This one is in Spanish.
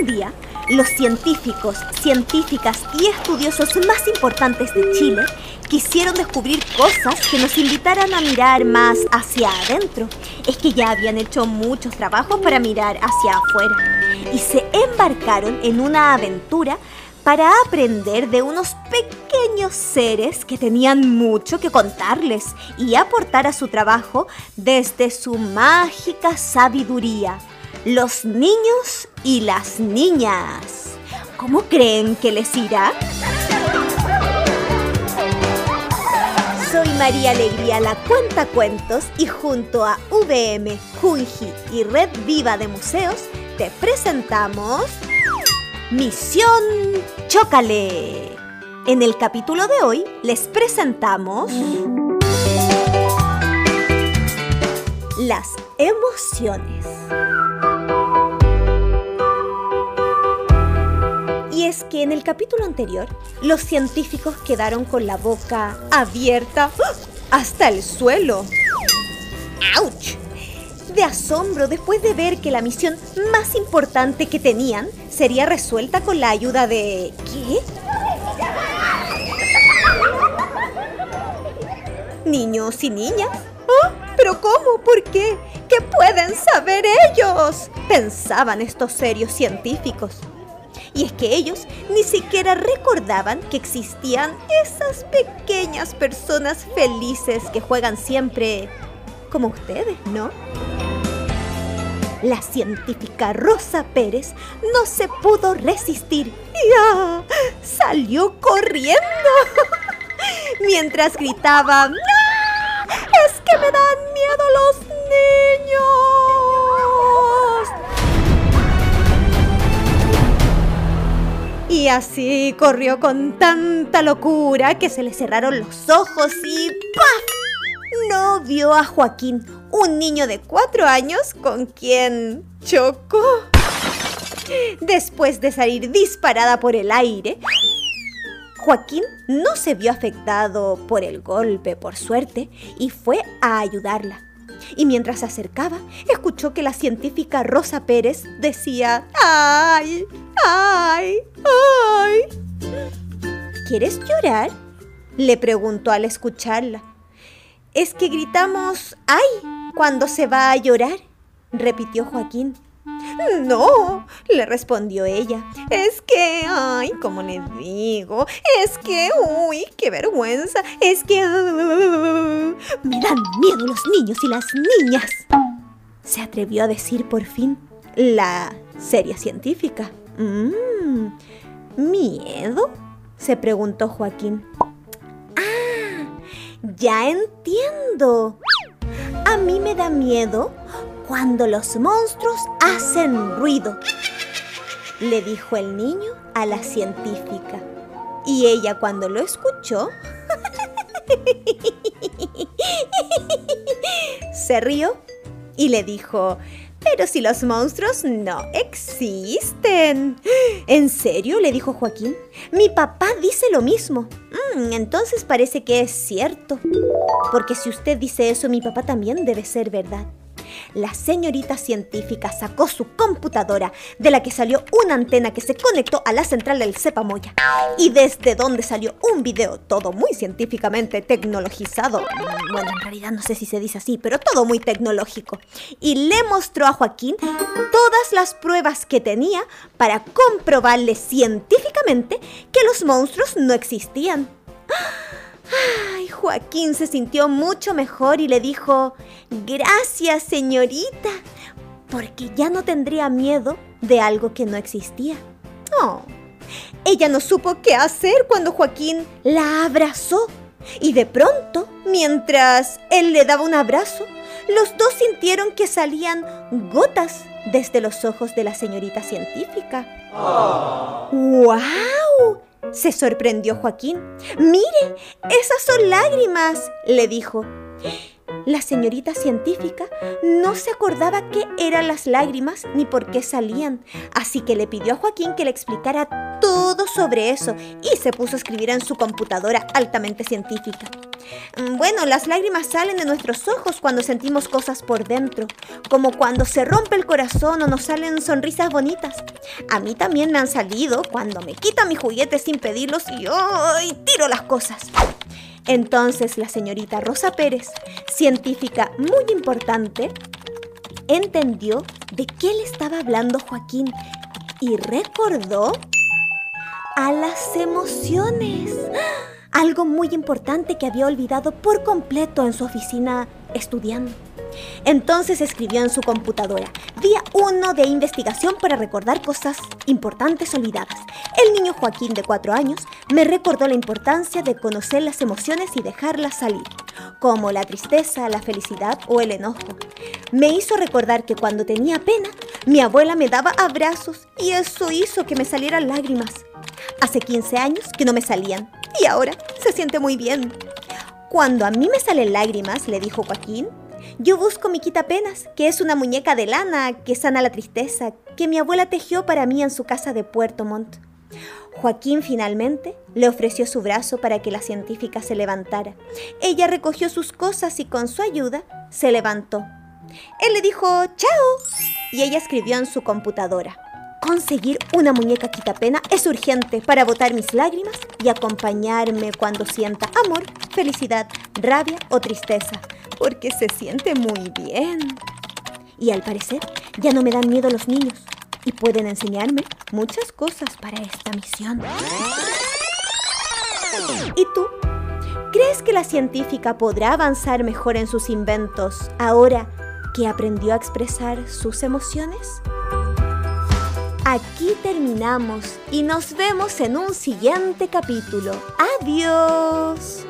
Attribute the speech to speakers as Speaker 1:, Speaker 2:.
Speaker 1: Un día, los científicos, científicas y estudiosos más importantes de Chile quisieron descubrir cosas que nos invitaran a mirar más hacia adentro. Es que ya habían hecho muchos trabajos para mirar hacia afuera y se embarcaron en una aventura para aprender de unos pequeños seres que tenían mucho que contarles y aportar a su trabajo desde su mágica sabiduría. Los niños y las niñas. ¿Cómo creen que les irá? Soy María Alegría, la cuenta cuentos, y junto a VM, Junji y Red Viva de Museos, te presentamos Misión Chócale. En el capítulo de hoy les presentamos las emociones. Es que en el capítulo anterior, los científicos quedaron con la boca abierta ¡ah! hasta el suelo. ¡Auch! De asombro después de ver que la misión más importante que tenían sería resuelta con la ayuda de... ¿Qué? ¿Niños y niñas? ¿Ah? ¿Pero cómo? ¿Por qué? ¿Qué pueden saber ellos? Pensaban estos serios científicos. Y es que ellos ni siquiera recordaban que existían esas pequeñas personas felices que juegan siempre como ustedes, ¿no? La científica Rosa Pérez no se pudo resistir y ¡ah! salió corriendo mientras gritaba ¡No! ¡Es que me dan así corrió con tanta locura que se le cerraron los ojos y ¡paf! No vio a Joaquín, un niño de cuatro años con quien chocó. Después de salir disparada por el aire, Joaquín no se vio afectado por el golpe, por suerte, y fue a ayudarla. Y mientras se acercaba, escuchó que la científica Rosa Pérez decía, ¡ay! ¡ay! ¡ay! ¿Quieres llorar? le preguntó al escucharla. Es que gritamos ¡ay! cuando se va a llorar, repitió Joaquín. No, le respondió ella. Es que, ay, como le digo, es que, uy, qué vergüenza, es que... me dan miedo los niños y las niñas. Se atrevió a decir por fin la seria científica. Mmm, ¿miedo? se preguntó Joaquín. Ah, ya entiendo. A mí me da miedo cuando los monstruos hacen ruido, le dijo el niño a la científica. Y ella cuando lo escuchó, se rió y le dijo, pero si los monstruos no existen. ¿En serio? le dijo Joaquín. Mi papá dice lo mismo. Mm, entonces parece que es cierto. Porque si usted dice eso, mi papá también debe ser verdad la señorita científica sacó su computadora, de la que salió una antena que se conectó a la central del Cepamoya, y desde donde salió un video todo muy científicamente tecnologizado. Bueno, en realidad no sé si se dice así, pero todo muy tecnológico. Y le mostró a Joaquín todas las pruebas que tenía para comprobarle científicamente que los monstruos no existían. Ay, Joaquín se sintió mucho mejor y le dijo, gracias señorita, porque ya no tendría miedo de algo que no existía. Oh, ella no supo qué hacer cuando Joaquín la abrazó. Y de pronto, mientras él le daba un abrazo, los dos sintieron que salían gotas desde los ojos de la señorita científica. ¡Wow! Se sorprendió Joaquín. Mire, esas son lágrimas, le dijo. La señorita científica no se acordaba qué eran las lágrimas ni por qué salían, así que le pidió a Joaquín que le explicara todo sobre eso y se puso a escribir en su computadora altamente científica. Mm, bueno, las lágrimas salen de nuestros ojos cuando sentimos cosas por dentro, como cuando se rompe el corazón o nos salen sonrisas bonitas. A mí también me han salido cuando me quitan mis juguetes sin pedirlos y, y tiro las cosas. Entonces la señorita Rosa Pérez, científica muy importante, entendió de qué le estaba hablando Joaquín y recordó a las emociones. Algo muy importante que había olvidado por completo en su oficina estudiando. Entonces escribió en su computadora, día 1 de investigación para recordar cosas importantes olvidadas. El niño Joaquín de 4 años me recordó la importancia de conocer las emociones y dejarlas salir, como la tristeza, la felicidad o el enojo. Me hizo recordar que cuando tenía pena, mi abuela me daba abrazos y eso hizo que me salieran lágrimas. Hace 15 años que no me salían y ahora se siente muy bien. Cuando a mí me salen lágrimas, le dijo Joaquín, yo busco mi quitapenas, que es una muñeca de lana que sana la tristeza, que mi abuela tejió para mí en su casa de Puerto Montt. Joaquín finalmente le ofreció su brazo para que la científica se levantara. Ella recogió sus cosas y con su ayuda se levantó. Él le dijo ¡Chao! y ella escribió en su computadora. Conseguir una muñeca quitapena es urgente para botar mis lágrimas y acompañarme cuando sienta amor, felicidad, rabia o tristeza porque se siente muy bien. Y al parecer ya no me dan miedo los niños y pueden enseñarme muchas cosas para esta misión. ¿Y tú? ¿Crees que la científica podrá avanzar mejor en sus inventos ahora que aprendió a expresar sus emociones? Aquí terminamos y nos vemos en un siguiente capítulo. Adiós.